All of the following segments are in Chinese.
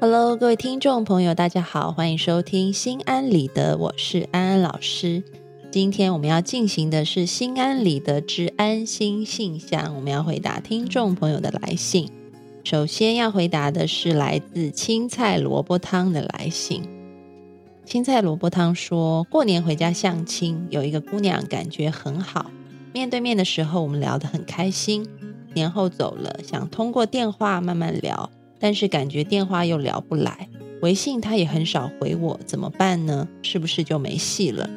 Hello，各位听众朋友，大家好，欢迎收听心安理得，我是安安老师。今天我们要进行的是心安理得之安心信箱，我们要回答听众朋友的来信。首先要回答的是来自青菜萝卜汤的来信。青菜萝卜汤说过年回家相亲，有一个姑娘感觉很好，面对面的时候我们聊得很开心。年后走了，想通过电话慢慢聊。但是感觉电话又聊不来，微信他也很少回我，怎么办呢？是不是就没戏了？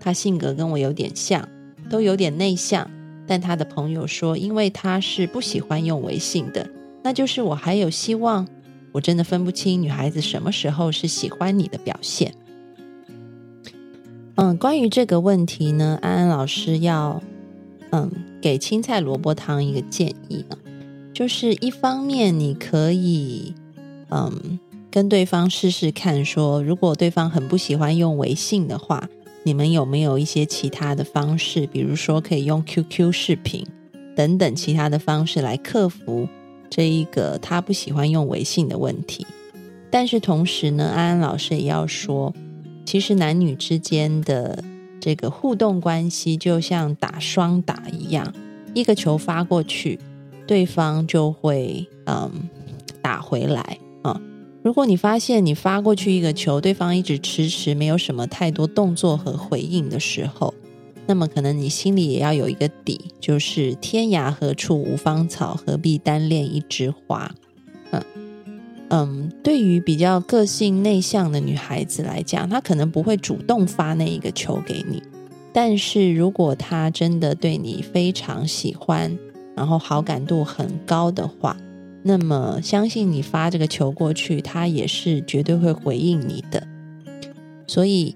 他性格跟我有点像，都有点内向。但他的朋友说，因为他是不喜欢用微信的，那就是我还有希望。我真的分不清女孩子什么时候是喜欢你的表现。嗯，关于这个问题呢，安安老师要嗯给青菜萝卜汤一个建议啊。就是一方面，你可以嗯跟对方试试看，说如果对方很不喜欢用微信的话，你们有没有一些其他的方式，比如说可以用 QQ 视频等等其他的方式来克服这一个他不喜欢用微信的问题。但是同时呢，安安老师也要说，其实男女之间的这个互动关系就像打双打一样，一个球发过去。对方就会嗯打回来啊。如果你发现你发过去一个球，对方一直迟迟没有什么太多动作和回应的时候，那么可能你心里也要有一个底，就是天涯何处无芳草，何必单恋一枝花。嗯嗯，对于比较个性内向的女孩子来讲，她可能不会主动发那一个球给你，但是如果她真的对你非常喜欢。然后好感度很高的话，那么相信你发这个球过去，他也是绝对会回应你的。所以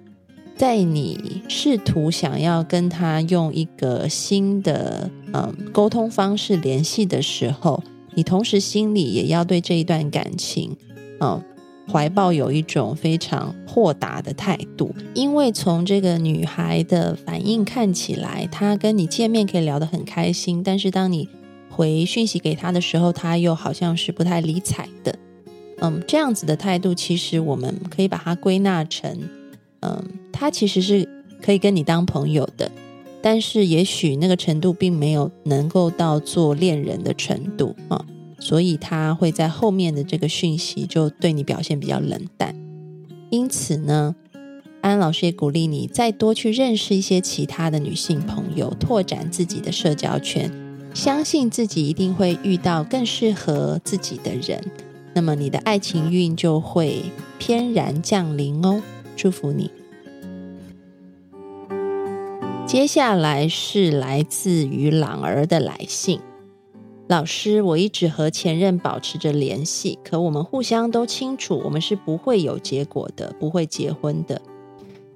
在你试图想要跟他用一个新的嗯沟通方式联系的时候，你同时心里也要对这一段感情嗯怀抱有一种非常豁达的态度，因为从这个女孩的反应看起来，她跟你见面可以聊得很开心，但是当你回讯息给她的时候，她又好像是不太理睬的。嗯，这样子的态度，其实我们可以把它归纳成，嗯，她其实是可以跟你当朋友的，但是也许那个程度并没有能够到做恋人的程度啊。所以他会在后面的这个讯息就对你表现比较冷淡，因此呢，安老师也鼓励你再多去认识一些其他的女性朋友，拓展自己的社交圈，相信自己一定会遇到更适合自己的人，那么你的爱情运就会翩然降临哦，祝福你。接下来是来自于朗儿的来信。老师，我一直和前任保持着联系，可我们互相都清楚，我们是不会有结果的，不会结婚的。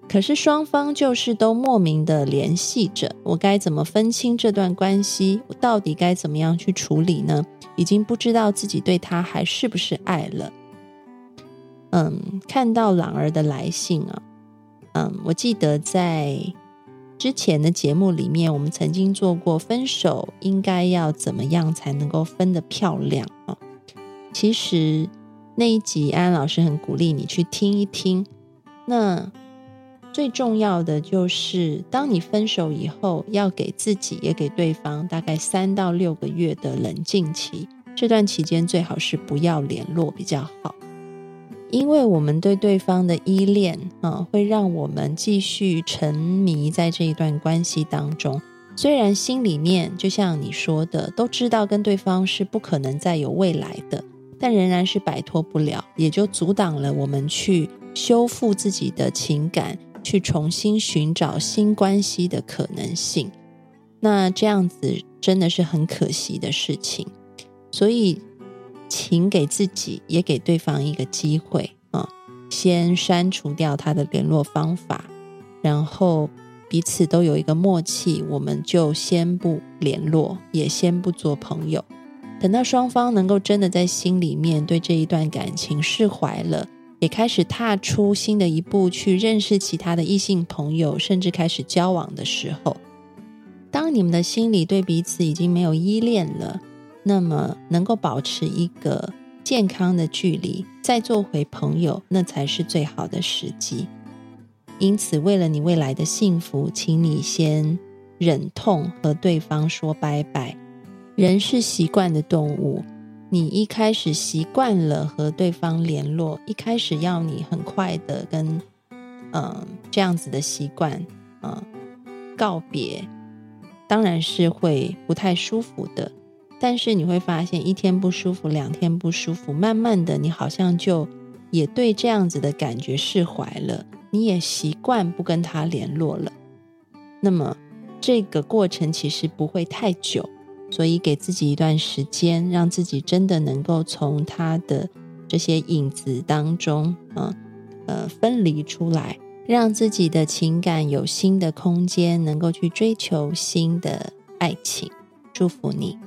可是双方就是都莫名的联系着，我该怎么分清这段关系？我到底该怎么样去处理呢？已经不知道自己对他还是不是爱了。嗯，看到朗儿的来信啊，嗯，我记得在。之前的节目里面，我们曾经做过分手应该要怎么样才能够分得漂亮啊？其实那一集安安老师很鼓励你去听一听。那最重要的就是，当你分手以后，要给自己也给对方大概三到六个月的冷静期，这段期间最好是不要联络比较好。因为我们对对方的依恋啊，会让我们继续沉迷在这一段关系当中。虽然心里面就像你说的，都知道跟对方是不可能再有未来的，但仍然是摆脱不了，也就阻挡了我们去修复自己的情感，去重新寻找新关系的可能性。那这样子真的是很可惜的事情，所以。请给自己也给对方一个机会啊，先删除掉他的联络方法，然后彼此都有一个默契，我们就先不联络，也先不做朋友。等到双方能够真的在心里面对这一段感情释怀了，也开始踏出新的一步去认识其他的异性朋友，甚至开始交往的时候，当你们的心里对彼此已经没有依恋了。那么，能够保持一个健康的距离，再做回朋友，那才是最好的时机。因此，为了你未来的幸福，请你先忍痛和对方说拜拜。人是习惯的动物，你一开始习惯了和对方联络，一开始要你很快的跟嗯这样子的习惯嗯告别，当然是会不太舒服的。但是你会发现，一天不舒服，两天不舒服，慢慢的，你好像就也对这样子的感觉释怀了。你也习惯不跟他联络了，那么这个过程其实不会太久，所以给自己一段时间，让自己真的能够从他的这些影子当中，嗯呃分离出来，让自己的情感有新的空间，能够去追求新的爱情。祝福你。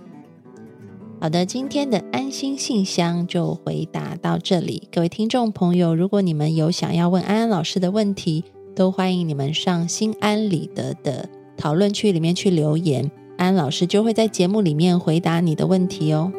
好的，今天的安心信箱就回答到这里。各位听众朋友，如果你们有想要问安安老师的问题，都欢迎你们上心安理得的讨论区里面去留言，安安老师就会在节目里面回答你的问题哦。